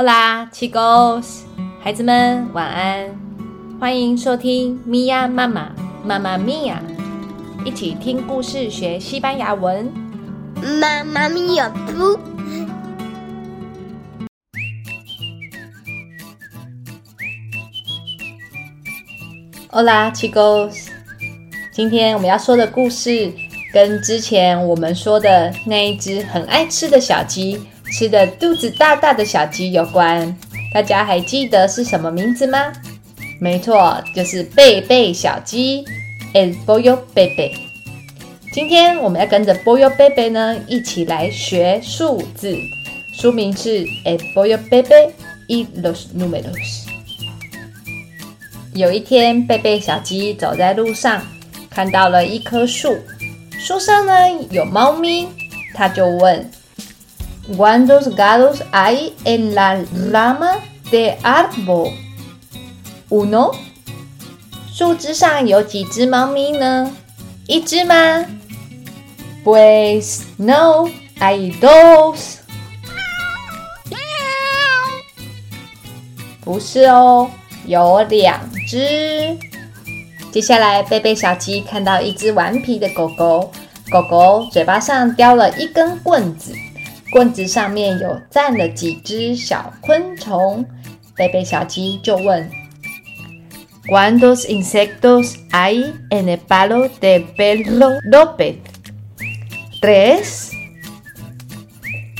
Hola, chicos，孩子们晚安，欢迎收听咪呀妈妈妈妈咪呀，一起听故事学西班牙文。妈妈咪呀不，Hola, chicos，今天我们要说的故事跟之前我们说的那一只很爱吃的小鸡。吃的肚子大大的小鸡有关，大家还记得是什么名字吗？没错，就是贝贝小鸡，El Pollo Bebe。今天我们要跟着 Pollo Bebe 呢，一起来学数字。书名是 El Pollo Bebe y los números。有一天，贝贝小鸡走在路上，看到了一棵树，树上呢有猫咪，他就问。¿Cuántos gatos hay en la rama de árbol? Uno. 树枝上有几只猫咪呢？一只吗？Pues no, hay dos. 不是哦，有两只。接下来，贝贝小鸡看到一只顽皮的狗狗，狗狗嘴巴上叼了一根棍子。棍子上面有站了几只小昆虫，贝贝小鸡就问：“¿Cuántos insectos hay en el palo de Pedro López? Tres。”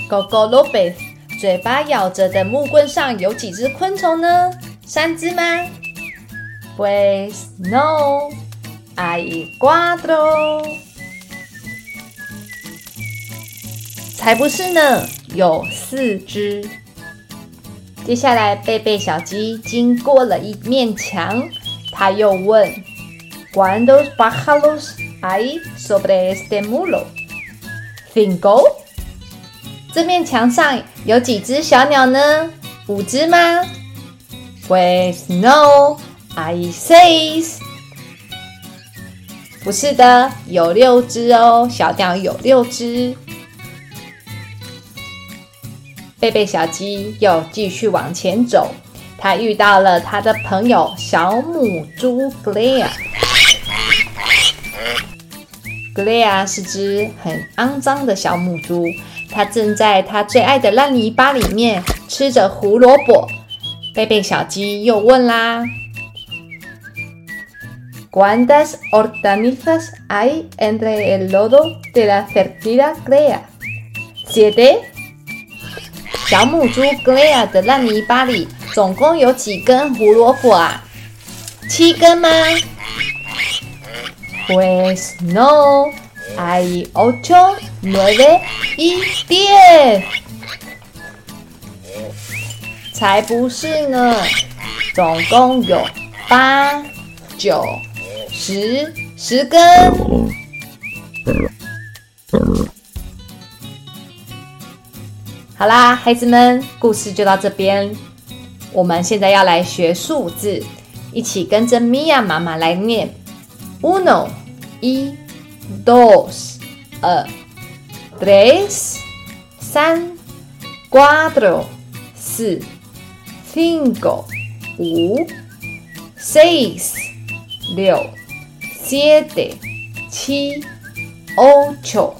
狗狗 López 嘴巴咬着的木棍上有几只昆虫呢？三只吗？Pues no, hay cuatro。才不是呢，有四只。接下来，贝贝小鸡经过了一面墙，他又问：“¿Cuántos pájaros hay sobre este muro？”“Cinco。”这面墙上有几只小鸟呢？五只吗？“Pues no, hay seis。”不是的，有六只哦，小鸟有六只。贝贝小鸡又继续往前走，他遇到了他的朋友小母猪格雷亚。格雷亚是只很肮脏的小母猪，它正在它最爱的烂泥巴里面吃着胡萝卜。贝贝小鸡又问啦：“¿Cuántas hortalizas hay entre el lodo de la fertita Glea？”“Siete。”小母猪格雷亚的烂泥巴里总共有几根胡萝卜啊？七根吗？Pues no, hay ocho, nueve y diez。才不是呢，总共有八、九、十，十根。好啦，孩子们，故事就到这边。我们现在要来学数字，一起跟着米娅妈妈来念：uno，一；dos，二；tres，三；cuatro，四；cinco，五；seis，六；siete，七；ocho，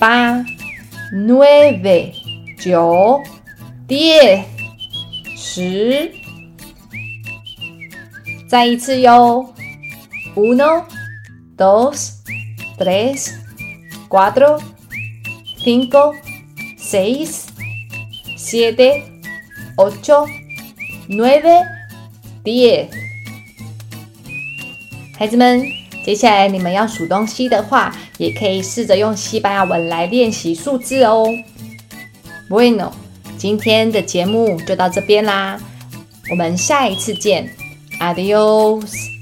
八；nueve。九、第十，再一次哟。Uno, dos, tres, cuatro, cinco, seis, siete, ocho, nueve, diez。孩子们，接下来你们要数东西的话，也可以试着用西班牙文来练习数字哦。Bueno，今天的节目就到这边啦，我们下一次见，Adios。